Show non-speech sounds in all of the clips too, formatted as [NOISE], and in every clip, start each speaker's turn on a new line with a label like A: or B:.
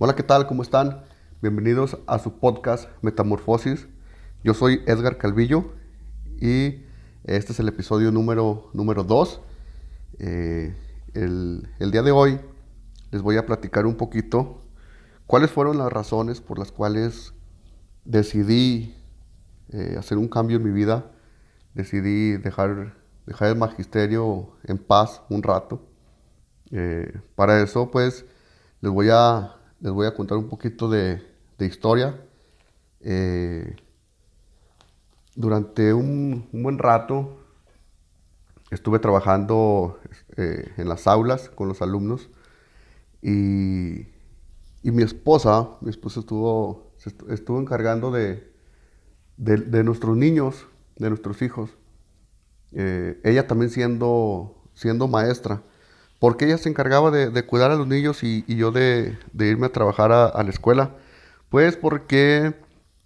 A: Hola, ¿qué tal? ¿Cómo están? Bienvenidos a su podcast Metamorfosis. Yo soy Edgar Calvillo y este es el episodio número 2. Eh, el, el día de hoy les voy a platicar un poquito cuáles fueron las razones por las cuales decidí eh, hacer un cambio en mi vida, decidí dejar, dejar el magisterio en paz un rato. Eh, para eso, pues, les voy a, les voy a contar un poquito de, historia. Eh, durante un, buen rato estuve trabajando en las aulas con los alumnos y, y mi esposa, mi esposa estuvo, estuvo encargando de, de, nuestros niños, de nuestros hijos. Eh, ella también siendo, siendo maestra, porque ella se encargaba de, cuidar a los niños y, yo de, irme a trabajar a, la escuela. Pues porque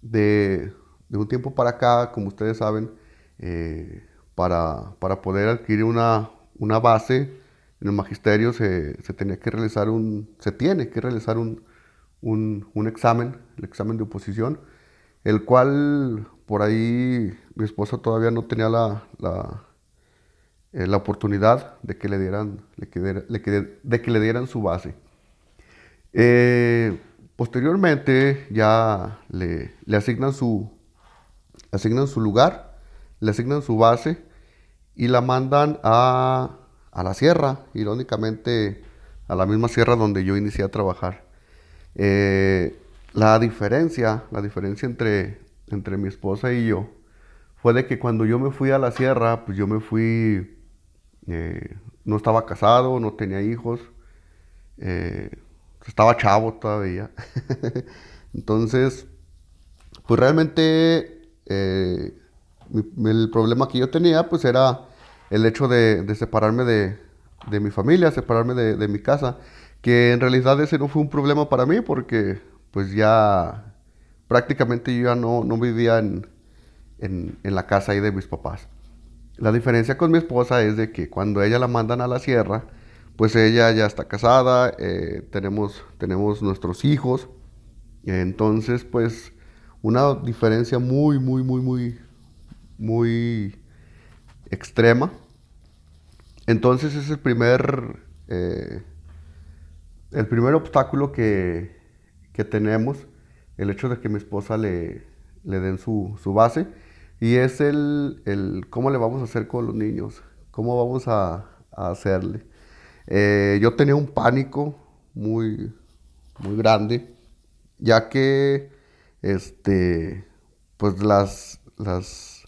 A: de, un tiempo para acá, como ustedes saben, eh, para, poder adquirir una, una, base en el magisterio se, tenía que realizar un, se tiene que realizar un, un examen, el examen de oposición el cual por ahí mi esposa todavía no tenía la, la, eh, la oportunidad de que le dieran, de que le dieran su base. Eh, posteriormente ya le, asignan, su, asignan su lugar, le asignan su base y la mandan a, a la sierra, irónicamente a la misma sierra donde yo inicié a trabajar. Eh, la diferencia, la diferencia entre, entre mi esposa y yo fue de que cuando yo me fui a la sierra, pues yo me fui, eh, no estaba casado, no tenía hijos, eh, estaba chavo todavía. [LAUGHS] Entonces, pues realmente eh, el problema que yo tenía pues era el hecho de, separarme de, mi familia, separarme de, mi casa, que en realidad ese no fue un problema para mí porque pues ya prácticamente yo ya no, vivía en, la casa ahí de mis papás. La diferencia con mi esposa es de que cuando ella la mandan a la sierra, pues ella ya está casada, eh, tenemos, tenemos nuestros hijos, entonces pues una diferencia muy, muy, muy, muy, muy extrema. Entonces es el primer, eh, el primer obstáculo que, que tenemos, el hecho de que mi esposa le, le den su, base, y es el, el, cómo le vamos a hacer con los niños, cómo vamos a, hacerle. Eh, yo tenía un pánico muy, muy grande, ya que, este, pues las, las,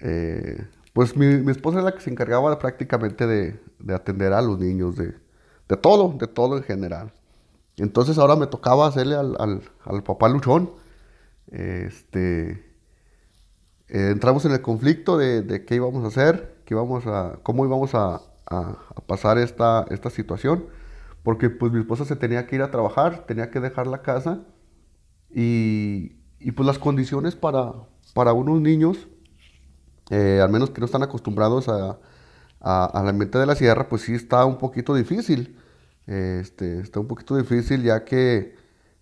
A: eh, pues mi, esposa es la que se encargaba prácticamente de, atender a los niños, de, de todo, de todo en general. Entonces ahora me tocaba hacerle al, papá luchón. Este, eh, entramos en el conflicto de, qué íbamos a hacer, qué íbamos a, cómo íbamos a, pasar esta, esta situación. Porque pues mi esposa se tenía que ir a trabajar, tenía que dejar la casa. Y, pues las condiciones para, para unos niños, eh, al menos que no están acostumbrados a, al ambiente de la sierra, pues sí está un poquito difícil. Este, está un poquito difícil ya que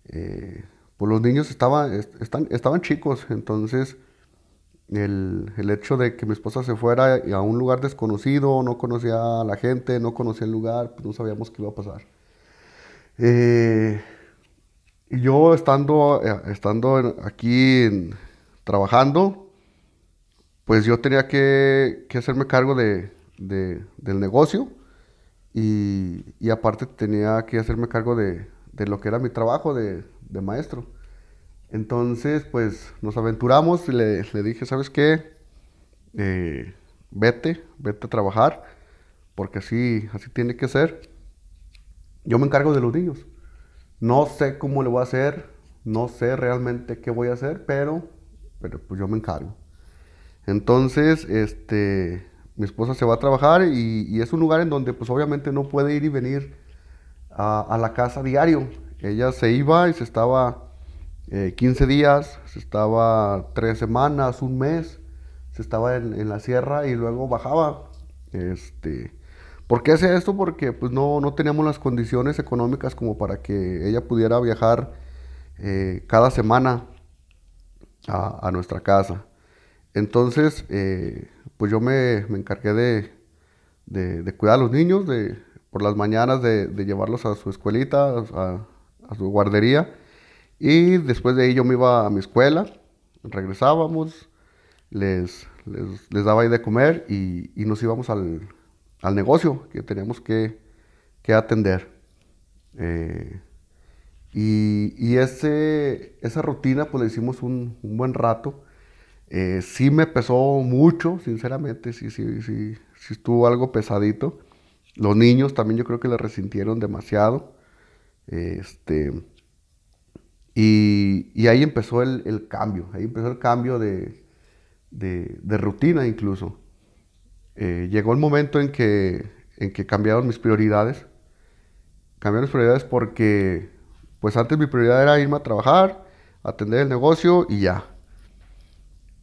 A: eh, pues los niños estaban, están, estaban chicos, entonces el, hecho de que mi esposa se fuera a un lugar desconocido, no conocía a la gente, no conocía el lugar, pues no sabíamos qué iba a pasar. Eh, y yo estando, eh, estando aquí trabajando, pues yo tenía que, hacerme cargo de, del negocio y, aparte tenía que hacerme cargo de, lo que era mi trabajo de, maestro. Entonces, pues nos aventuramos y le, dije, ¿sabes qué? Eh, vete, vete a trabajar, porque así, así tiene que ser. Yo me encargo de los niños. No sé cómo le voy a hacer, no sé realmente qué voy a hacer, pero, pero pues yo me encargo. Entonces, este, mi esposa se va a trabajar y, es un lugar en donde pues obviamente no puede ir y venir a, la casa diario. Ella se iba y se estaba 15 eh, días, se estaba 3 semanas, un mes, se estaba en, la sierra y luego bajaba. Este, ¿Por qué hacía esto? Porque pues no, no teníamos las condiciones económicas como para que ella pudiera viajar eh, cada semana a, a, nuestra casa. Entonces, eh, pues yo me, me encargué de, de, cuidar a los niños, de, por las mañanas de, llevarlos a su escuelita, a, su guardería, y después de ahí yo me iba a mi escuela, regresábamos, les, les, les daba ahí de comer y, y nos íbamos al, al negocio que teníamos que, que atender. Eh, y, y ese, esa rutina pues la hicimos un, un buen rato. Eh, sí me pesó mucho, sinceramente, sí, sí, sí, sí estuvo algo pesadito. Los niños también yo creo que le resintieron demasiado. Este, y, y ahí empezó el, el, cambio, ahí empezó el cambio de, de, de rutina incluso. Eh, llegó el momento en que, en que cambiaron mis prioridades. Cambiaron mis prioridades porque, pues antes mi prioridad era irme a trabajar, atender el negocio y ya.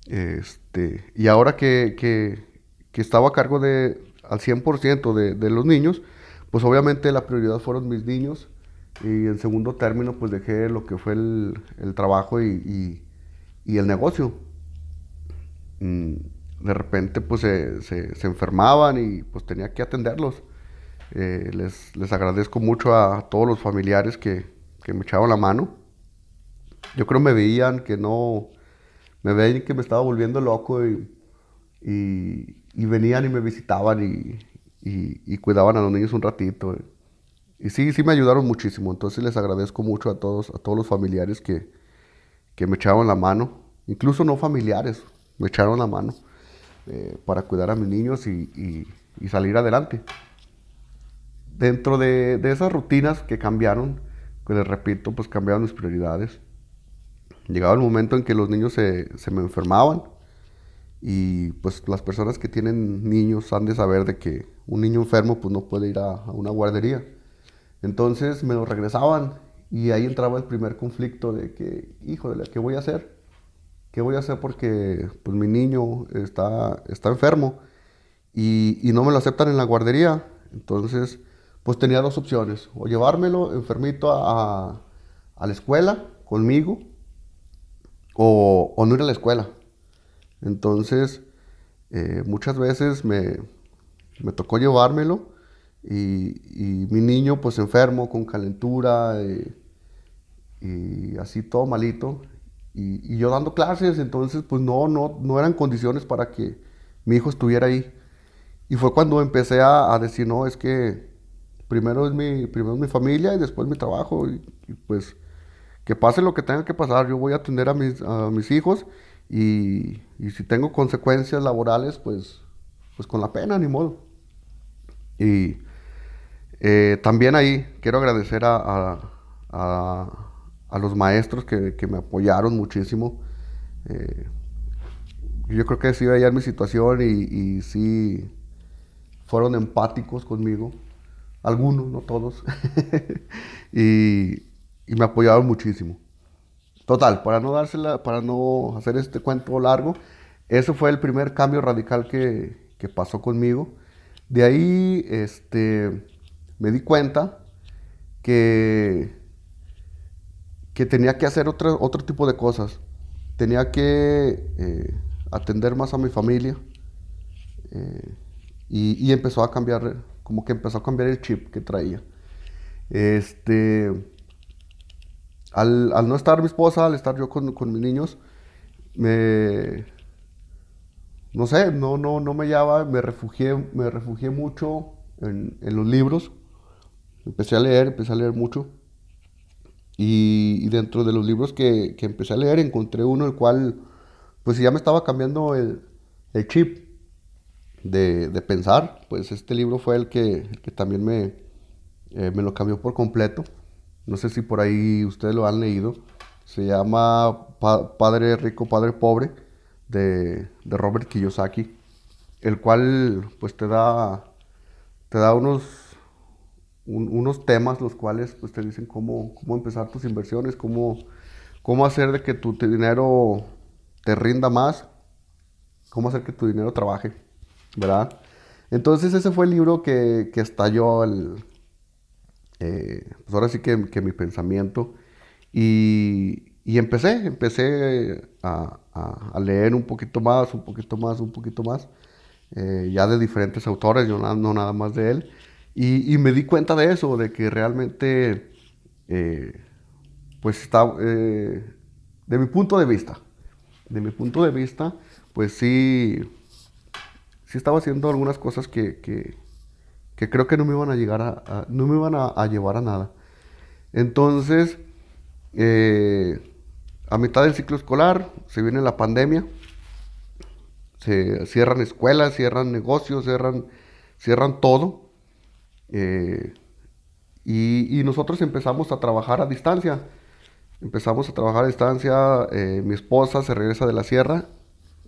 A: Este, y ahora que, que, que estaba a cargo de, al 100% de, de los niños, pues obviamente la prioridad fueron mis niños y en segundo término pues dejé lo que fue el, el trabajo y, y, y, el negocio. Mm de repente pues se, se, se, enfermaban y pues tenía que atenderlos. Eh, les, les, agradezco mucho a todos los familiares que, que, me echaban la mano. Yo creo me veían que no, me veían que me estaba volviendo loco y, y, y venían y me visitaban y, y, cuidaban a los niños un ratito. Y sí, sí me ayudaron muchísimo. Entonces les agradezco mucho a todos, a todos los familiares que, que me echaban la mano. Incluso no familiares, me echaron la mano. Eh, para cuidar a mis niños y, y, salir adelante. Dentro de, de, esas rutinas que cambiaron, que les repito, pues cambiaron mis prioridades. Llegaba el momento en que los niños se, se me enfermaban y pues las personas que tienen niños han de saber de que un niño enfermo pues no puede ir a una guardería. Entonces me lo regresaban y ahí entraba el primer conflicto de que, híjole, ¿qué voy a hacer? ¿qué voy a hacer porque pues, mi niño está, está enfermo y, no me lo aceptan en la guardería? Entonces, pues tenía dos opciones, o llevármelo enfermito a, a la escuela conmigo o, o, no ir a la escuela. Entonces, eh, muchas veces me, me, tocó llevármelo y, y, mi niño pues enfermo, con calentura eh, y así todo malito y, y, yo dando clases, entonces pues no, no, no eran condiciones para que mi hijo estuviera ahí. Y fue cuando empecé a, a decir, no, es que primero es, mi, primero es mi familia y después mi trabajo. Y, y, pues que pase lo que tenga que pasar, yo voy a atender a mis, a mis hijos y, y, si tengo consecuencias laborales, pues, pues con la pena, ni modo. Y eh, también ahí quiero agradecer a, a, los maestros que, que me apoyaron muchísimo. Eh, yo creo que sí veían mi situación y, y, sí fueron empáticos conmigo. Algunos, no todos. [LAUGHS] y, y, me apoyaron muchísimo. Total, para no dársela, para no hacer este cuento largo, ese fue el primer cambio radical que, que pasó conmigo. De ahí este, me di cuenta que que tenía que hacer otro, otro tipo de cosas. Tenía que eh, atender más a mi familia. Eh, y, y, empezó a cambiar, como que empezó a cambiar el chip que traía. Este, al, al no estar mi esposa, al estar yo con, con mis niños, me, no sé, no, no, no me llama, me refugié, me refugié mucho en, en los libros. Empecé a leer, empecé a leer mucho. Y, y dentro de los libros que, que, empecé a leer encontré uno el cual pues ya me estaba cambiando el, el chip de, de, pensar. Pues este libro fue el que, que también me, eh, me lo cambió por completo. No sé si por ahí ustedes lo han leído. Se llama pa Padre Rico, Padre Pobre de, de Robert Kiyosaki. El cual pues te da, te da unos un, unos temas los cuales pues, te dicen cómo, cómo empezar tus inversiones, cómo, cómo hacer de que tu dinero te rinda más, cómo hacer que tu dinero trabaje, ¿verdad? Entonces ese fue el libro que, que estalló, el, eh, pues ahora sí que, que mi pensamiento. Y, y, empecé, empecé a, a, leer un poquito más, un poquito más, un poquito más, eh, ya de diferentes autores, yo no, nada más de él. Y, me di cuenta de eso, de que realmente, eh, pues está, de mi punto de vista, de mi punto de vista, pues sí, sí estaba haciendo algunas cosas que, que, que creo que no me iban a llegar a, no me iban a, llevar a nada. Entonces, eh, a mitad del ciclo escolar se viene la pandemia, se cierran escuelas, cierran negocios, cierran, cierran todo. Eh, y, nosotros empezamos a trabajar a distancia. Empezamos a trabajar a distancia, eh, mi esposa se regresa de la sierra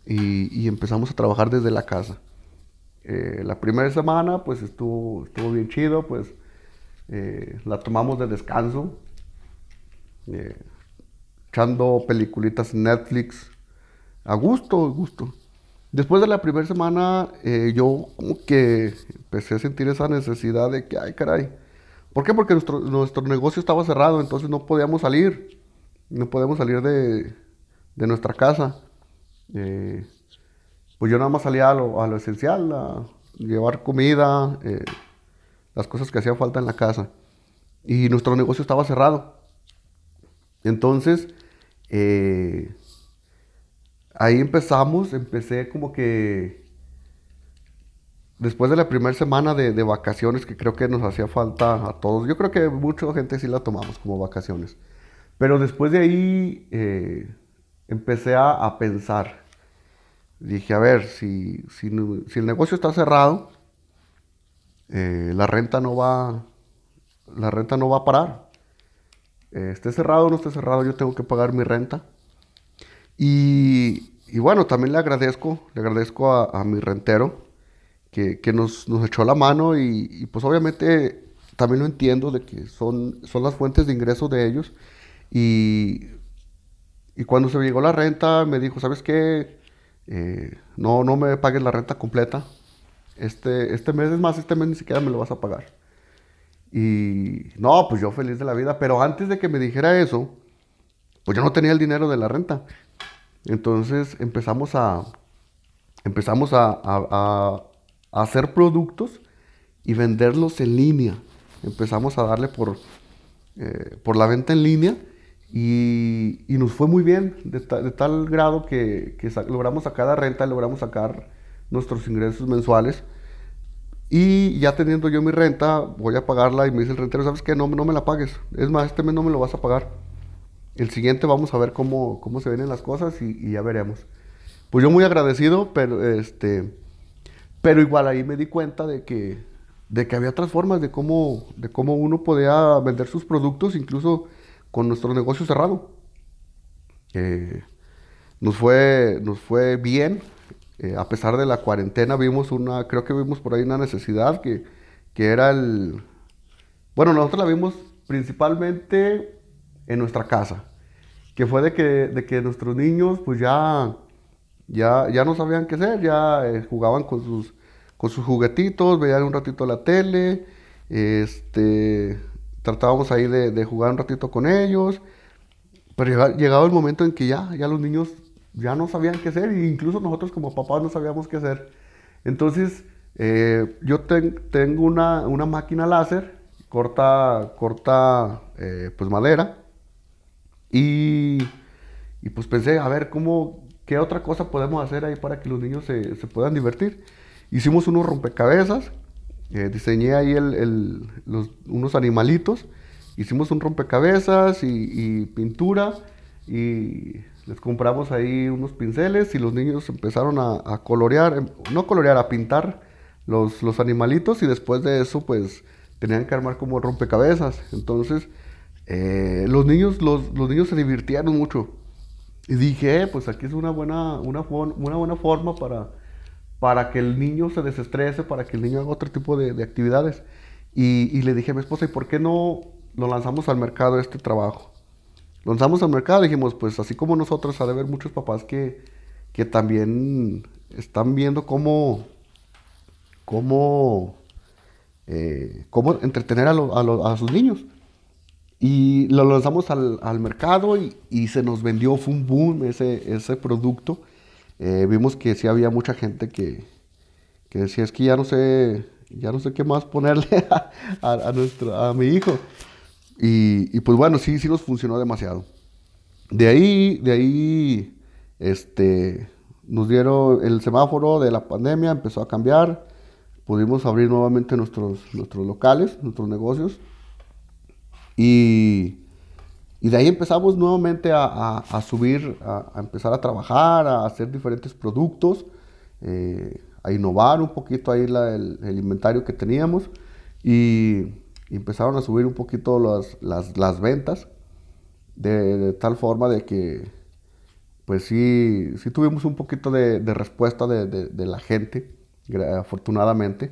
A: y, empezamos a trabajar desde la casa. Eh, la primera semana pues estuvo, estuvo bien chido, pues la tomamos de descanso, echando peliculitas Netflix, a gusto, a gusto. Después de la primera semana yo como que empecé a sentir esa necesidad de que, ay caray, ¿por qué? Porque nuestro, nuestro negocio estaba cerrado, entonces no podíamos salir no podemos salir de, nuestra casa. Eh, pues yo nada más salía a lo, esencial, a llevar comida, eh, las cosas que hacían falta en la casa. Y nuestro negocio estaba cerrado. Entonces, eh, ahí empezamos, empecé como que después de la primera semana de, vacaciones que creo que nos hacía falta a todos, yo creo que mucha gente sí la tomamos como vacaciones. Pero después de ahí eh, empecé a, pensar. Dije, a ver, si, si, el negocio está cerrado, eh, la renta no va, la renta no va a parar. Eh, esté cerrado o no esté cerrado, yo tengo que pagar mi renta. Y, bueno, también le agradezco, le agradezco a, mi rentero que, nos, echó la mano y, y, pues obviamente también lo entiendo de que son, son las fuentes de ingresos de ellos y, y cuando se me llegó la renta, me dijo, ¿sabes qué? Eh, no, no me pagues la renta completa. Este, este mes, es más, este mes ni siquiera me lo vas a pagar. Y no, pues yo feliz de la vida, pero antes de que me dijera eso, pues yo no tenía el dinero de la renta. Entonces empezamos a, empezamos a, hacer productos y venderlos en línea. Empezamos a darle por, eh, por la venta en línea y, nos fue muy bien, de, tal grado que, logramos sacar la renta, logramos sacar nuestros ingresos mensuales. Y ya teniendo yo mi renta, voy a pagarla y me dice el rentero, ¿sabes qué? No, no me la pagues. Es más, este mes no me lo vas a pagar. El siguiente vamos a ver cómo, cómo se vienen las cosas y, ya veremos. Pues yo muy agradecido, pero, este, pero igual ahí me di cuenta de que, de que había otras formas de cómo, de cómo uno podía vender sus productos, incluso con nuestro negocio cerrado. Eh, nos, fue, nos fue bien, eh, a pesar de la cuarentena vimos una, creo que vimos por ahí una necesidad que, que era el, bueno, nosotros la vimos principalmente en nuestra casa, que fue de que, de que nuestros niños pues ya, ya, ya no sabían qué hacer, ya eh, jugaban con sus, con sus juguetitos, veían un ratito la tele, este, tratábamos ahí de, jugar un ratito con ellos, pero llegaba, el momento en que ya, ya los niños ya no sabían qué hacer, e incluso nosotros como papás no sabíamos qué hacer. Entonces, eh, yo tengo una, máquina láser, corta, corta eh, pues madera, y, y, pues pensé, a ver, ¿cómo, ¿qué otra cosa podemos hacer ahí para que los niños se, se puedan divertir? Hicimos unos rompecabezas eh, diseñé ahí unos animalitos, hicimos un rompecabezas y, pintura y les compramos ahí unos pinceles y los niños empezaron a, colorear, em, no colorear, a pintar los, los, animalitos y después de eso pues tenían que armar como rompecabezas. Entonces eh, los, niños, los, los, niños se divirtieron mucho. Y dije, eh, pues aquí es una buena, una, una buena forma para, para que el niño se desestrese, para que el niño haga otro tipo de, actividades. Y, le dije a mi esposa, ¿y por qué no lo lanzamos al mercado este trabajo? Lo lanzamos al mercado y dijimos, pues así como nosotros, ha de haber muchos papás que, que también están viendo cómo, cómo, eh, cómo entretener a, a, sus niños. Y lo lanzamos al, mercado y, se nos vendió, fue un boom ese, ese producto. Eh, vimos que sí había mucha gente que, que, decía, es que ya no sé, ya no sé qué más ponerle [LAUGHS] a, nuestro, a mi hijo. Y, y, pues bueno, sí, sí nos funcionó demasiado. De ahí, de ahí, este, nos dieron el semáforo de la pandemia, empezó a cambiar, pudimos abrir nuevamente nuestros, nuestros locales, nuestros negocios. Y, y de ahí empezamos nuevamente a, a, subir, a, empezar a trabajar, a hacer diferentes productos, eh, a innovar un poquito ahí el, el, inventario que teníamos y, empezaron a subir un poquito las, las, las ventas de, tal forma de que, pues sí, sí tuvimos un poquito de, respuesta de, de, la gente, afortunadamente.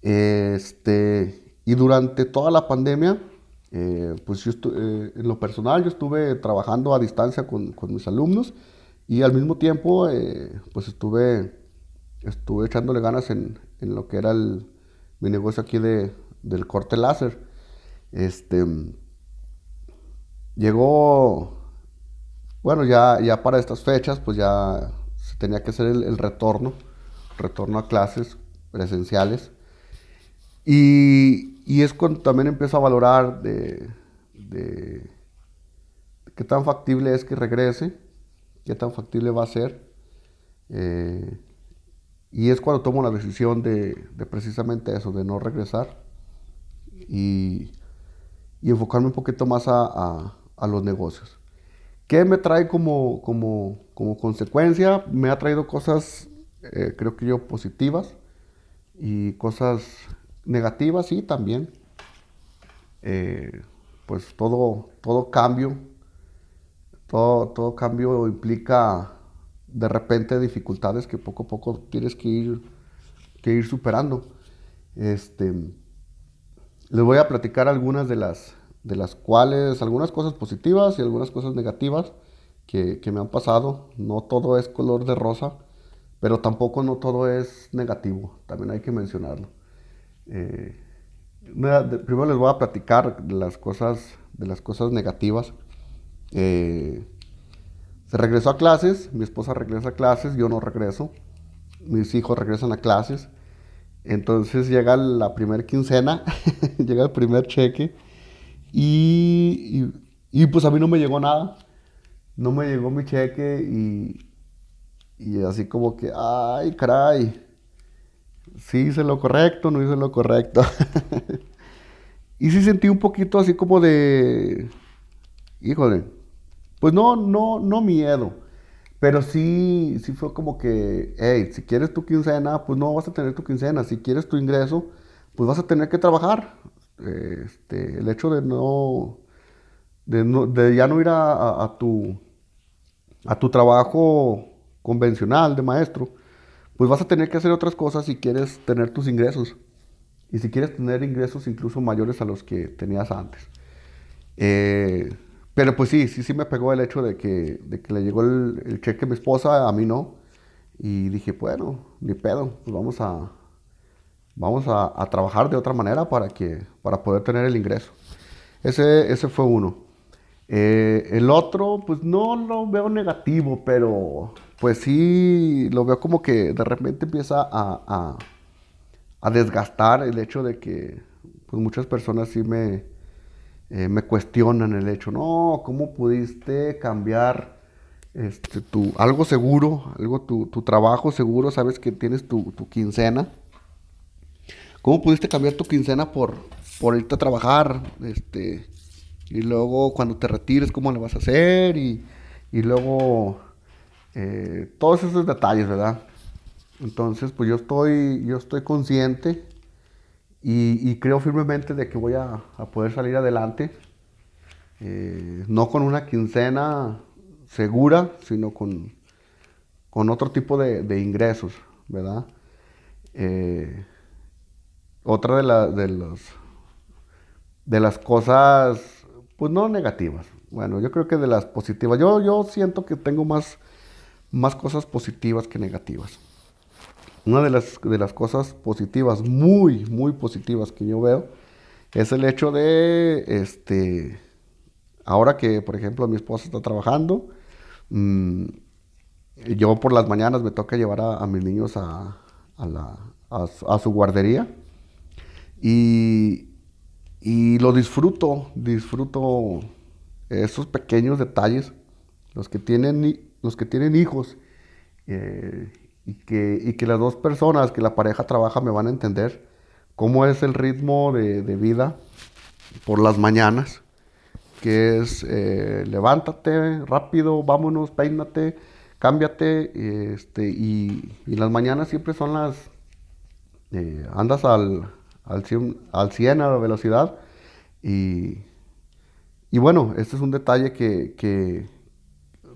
A: Este, y durante toda la pandemia, eh, pues yo eh, en lo personal yo estuve trabajando a distancia con, con mis alumnos y al mismo tiempo, eh, pues estuve, estuve echándole ganas en, en lo que era el, mi negocio aquí de, del corte láser. Este, Llegó, bueno, ya, ya para estas fechas, pues ya se tenía que hacer el, retorno, retorno a clases presenciales. Y, y, es cuando también empiezo a valorar de, de, qué tan factible es que regrese, qué tan factible va a ser. Eh, y es cuando tomo la decisión de, de, precisamente eso, de no regresar y, y enfocarme un poquito más a, a los negocios. ¿Qué me trae como, como, como consecuencia? Me ha traído cosas, eh, creo que yo, positivas y cosas negativas, sí, también. Eh, pues todo, todo cambio, todo, todo cambio implica de repente dificultades que poco a poco tienes que ir, que ir superando. Este, les voy a platicar algunas de las, de las cuales algunas cosas positivas y algunas cosas negativas que, me han pasado. No todo es color de rosa, pero tampoco no todo es negativo, también hay que mencionarlo. Eh, primero les voy a platicar de las cosas, de las cosas negativas. Eh, se regresó a clases, mi esposa regresa a clases, yo no regreso, mis hijos regresan a clases. Entonces llega la primera quincena, [LAUGHS] llega el primer cheque y, y, pues a mí no me llegó nada. No me llegó mi cheque y, y así como que, ay, caray. Sí hice lo correcto, no hice lo correcto. [LAUGHS] y sí sentí un poquito así como de, híjole, pues no, no, no miedo. Pero sí, sí fue como que, hey, si quieres tu quincena, pues no vas a tener tu quincena. Si quieres tu ingreso, pues vas a tener que trabajar. Este, el hecho de no, de, ya no ir a, tu, a tu trabajo convencional de maestro, pues vas a tener que hacer otras cosas si quieres tener tus ingresos. Y si quieres tener ingresos incluso mayores a los que tenías antes. Eh, pero pues sí, sí, sí me pegó el hecho de que, de que le llegó el, el, cheque a mi esposa, a mí no. Y dije, bueno, ni pedo, pues vamos a, vamos a, trabajar de otra manera para, que, para poder tener el ingreso. Ese, ese fue uno. Eh, el otro, pues no lo veo negativo, pero pues sí lo veo como que de repente empieza a, a, desgastar el hecho de que pues muchas personas sí me, eh, me cuestionan el hecho, no, ¿cómo pudiste cambiar este, tu, algo seguro, algo tu, tu trabajo seguro, sabes que tienes tu, tu quincena? ¿Cómo pudiste cambiar tu quincena por, por irte a trabajar? Este, y luego cuando te retires, ¿cómo le vas a hacer? Y, luego eh, todos esos detalles, ¿verdad? Entonces, pues yo estoy, yo estoy consciente y, creo firmemente de que voy a, poder salir adelante. Eh, no con una quincena segura, sino con, con otro tipo de, ingresos, ¿verdad? Eh, otra de, de, los, de las cosas, pues no negativas. Bueno, yo creo que de las positivas. Yo, yo siento que tengo más, más cosas positivas que negativas. una de las, de las cosas positivas, muy, muy positivas que yo veo, es el hecho de, este, ahora que, por ejemplo, mi esposa está trabajando, mm, yo por las mañanas me toca llevar a, mis niños a, la, a, su guardería y, y, lo disfruto, disfruto esos pequeños detalles, los que tienen, los que tienen hijos eh, y, que, y que las dos personas, que la pareja trabaja, me van a entender cómo es el ritmo de, vida por las mañanas, que es eh, levántate rápido, vámonos, peínate, cámbiate, este, y, las mañanas siempre son las, eh, andas al, al, 100, a la velocidad, y, y, bueno, este es un detalle que,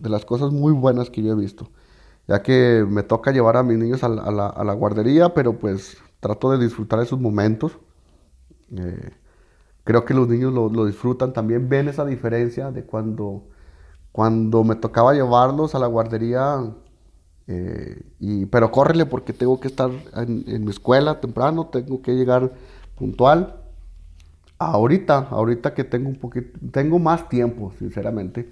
A: de las cosas muy buenas que yo he visto, ya que me toca llevar a mis niños a la, guardería, pero pues trato de disfrutar esos momentos. Eh, creo que los niños lo, disfrutan, también ven esa diferencia de cuando, cuando me tocaba llevarlos a la guardería, eh, y, pero córrele porque tengo que estar en, mi escuela temprano, tengo que llegar puntual. Ahorita, ahorita que tengo un poquito, tengo más tiempo, sinceramente,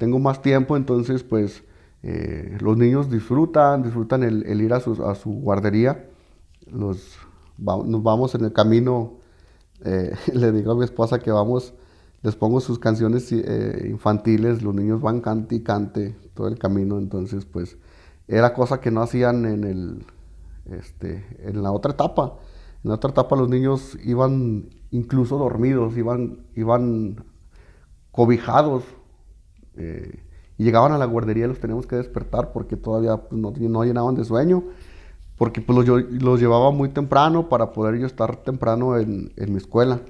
A: tengo más tiempo, entonces pues eh, los niños disfrutan, disfrutan el, ir a su, guardería nos vamos en el camino, eh, [LAUGHS] le digo a mi esposa que vamos, les pongo sus canciones eh, infantiles, los niños van cante y cante todo el camino, entonces pues era cosa que no hacían en, el, este, en la otra etapa. En la otra etapa los niños iban incluso dormidos, iban, iban cobijados. Eh, y llegaban a la guardería y los teníamos que despertar porque todavía pues, no, no llenaban de sueño porque pues los, los, llevaba muy temprano para poder yo estar temprano en, en mi escuela.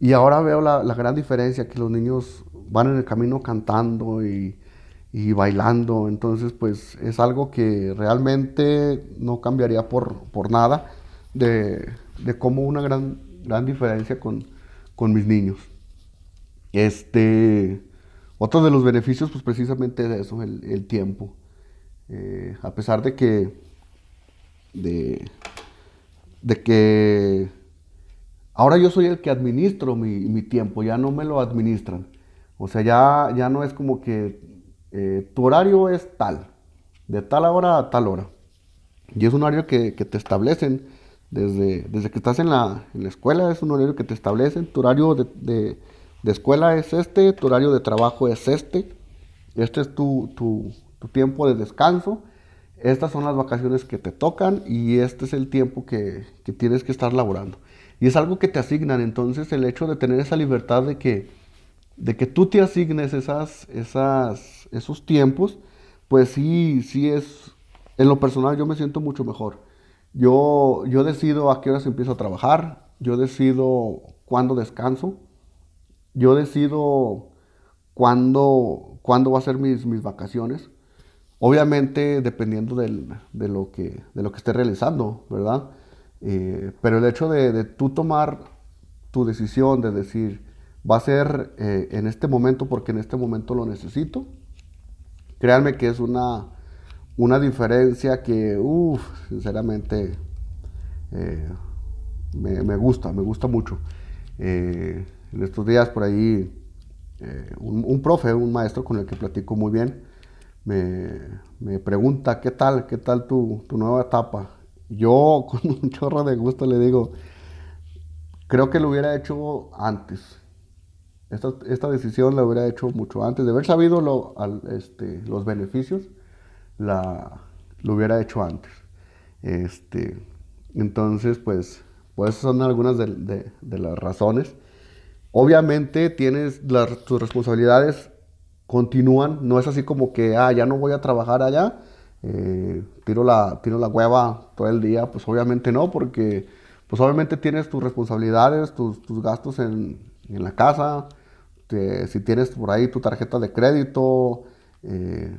A: Y ahora veo la, la, gran diferencia, que los niños van en el camino cantando y, y, bailando, entonces pues es algo que realmente no cambiaría por, por nada de, de cómo una gran, gran diferencia con, con mis niños. Este, otro de los beneficios pues precisamente es eso, el, tiempo. Eh, a pesar de que de, de que ahora yo soy el que administro mi, tiempo, ya no me lo administran. O sea, ya, ya no es como que eh, tu horario es tal, de tal hora a tal hora. Y es un horario que, te establecen desde, desde que estás en la, escuela, es un horario que te establecen. Tu horario de, escuela es este, tu horario de trabajo es este. Este es tu, tu tiempo de descanso estas son las vacaciones que te tocan y este es el tiempo que, tienes que estar laborando. Y es algo que te asignan, entonces el hecho de tener esa libertad de que, de que tú te asignes esas, esas, esos tiempos, pues sí, sí es, en lo personal yo me siento mucho mejor. Yo, yo decido a qué horas empiezo a trabajar, yo decido cuándo descanso, yo decido cuándo, cuándo va a ser mis, mis vacaciones. Obviamente dependiendo de, lo que, de lo que esté realizando, ¿verdad? Eh, pero el hecho de, tú tomar tu decisión de decir, va a ser eh, en este momento porque en este momento lo necesito, créanme que es una, una diferencia que, uff, sinceramente, eh, me, gusta, me gusta mucho. En estos días por ahí, un, un profe, un maestro con el que platico muy bien, me, pregunta, ¿qué tal? ¿Qué tal tu, nueva etapa? Yo [LAUGHS] con un chorro de gusto le digo, creo que lo hubiera hecho antes. Esta, decisión la hubiera hecho mucho antes. De haber sabido lo, este, los beneficios, la, lo hubiera hecho antes. Este, entonces, pues, pues son algunas de, las razones. Obviamente tienes tus responsabilidades continúan, no es así como que, ah, ya no voy a trabajar allá, eh, tiro, la, tiro la hueva todo el día, pues obviamente no, porque pues obviamente tienes tus responsabilidades, tus, gastos en, la casa, si tienes por ahí tu tarjeta de crédito, eh,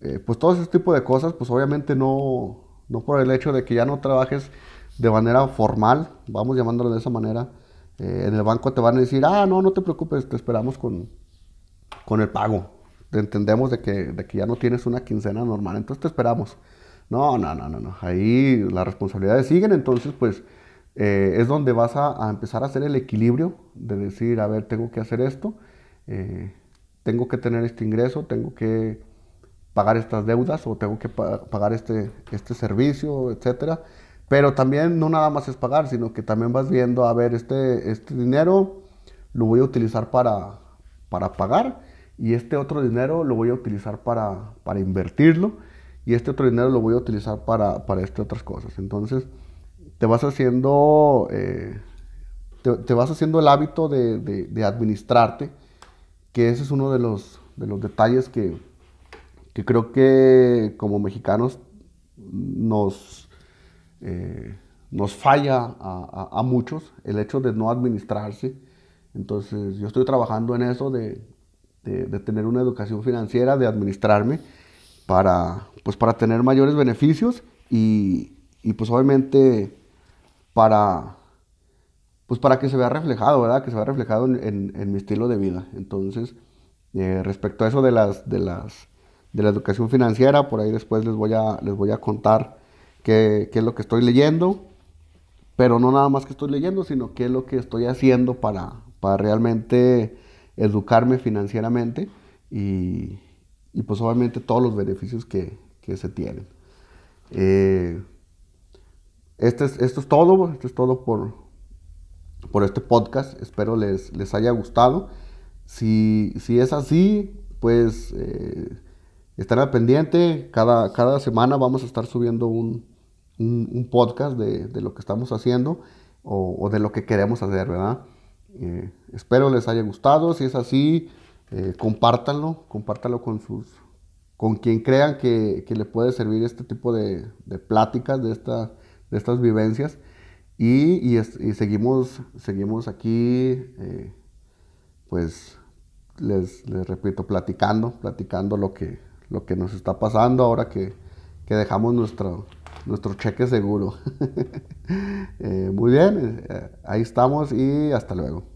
A: eh, pues todo ese tipo de cosas, pues obviamente no, no por el hecho de que ya no trabajes de manera formal, vamos llamándolo de esa manera, en el banco te van a decir, ah, no, no te preocupes, te esperamos con, con el pago. Entendemos de que, de que ya no tienes una quincena normal, entonces te esperamos. No, no, no, no, no. Ahí las responsabilidades siguen, entonces pues eh, es donde vas a, empezar a hacer el equilibrio de decir, a ver, tengo que hacer esto, eh, tengo que tener este ingreso, tengo que pagar estas deudas o tengo que pagar este, este servicio, etcétera. Pero también no nada más es pagar, sino que también vas viendo, a ver, este, este dinero lo voy a utilizar para, para pagar y este otro dinero lo voy a utilizar para, para invertirlo y este otro dinero lo voy a utilizar para, para estas otras cosas. Entonces, te vas haciendo, eh, te, vas haciendo el hábito de, de, administrarte, que ese es uno de los, de los detalles que, que creo que como mexicanos nos, nos falla a, muchos, el hecho de no administrarse. Entonces, yo estoy trabajando en eso de, tener una educación financiera, de administrarme para, pues para tener mayores beneficios y, y pues obviamente para, pues para que se vea reflejado, ¿verdad? Que se vea reflejado en, en, mi estilo de vida. Entonces, eh, respecto a eso de las, de las, de la educación financiera, por ahí después les voy a, les voy a contar qué, qué es lo que estoy leyendo, pero no nada más que estoy leyendo, sino qué es lo que estoy haciendo para, para realmente educarme financieramente y, y pues obviamente todos los beneficios que, que se tienen. Eh, este es, esto es todo, esto es todo por, por este podcast. Espero les, les haya gustado. Si, si es así, pues eh, al pendiente. Cada, cada semana vamos a estar subiendo un, un, podcast de, de, lo que estamos haciendo o, de lo que queremos hacer, ¿verdad? Eh, espero les haya gustado. Si es así, eh, compártanlo, compártanlo con sus con quien crean que, que le puede servir este tipo de, de pláticas, de, esta, de estas vivencias. Y, y, seguimos, seguimos aquí, eh, pues les, les, repito, platicando, platicando lo que, lo que nos está pasando ahora que, que dejamos nuestro, nuestro cheque seguro. [LAUGHS] eh, muy bien, eh, ahí estamos y hasta luego.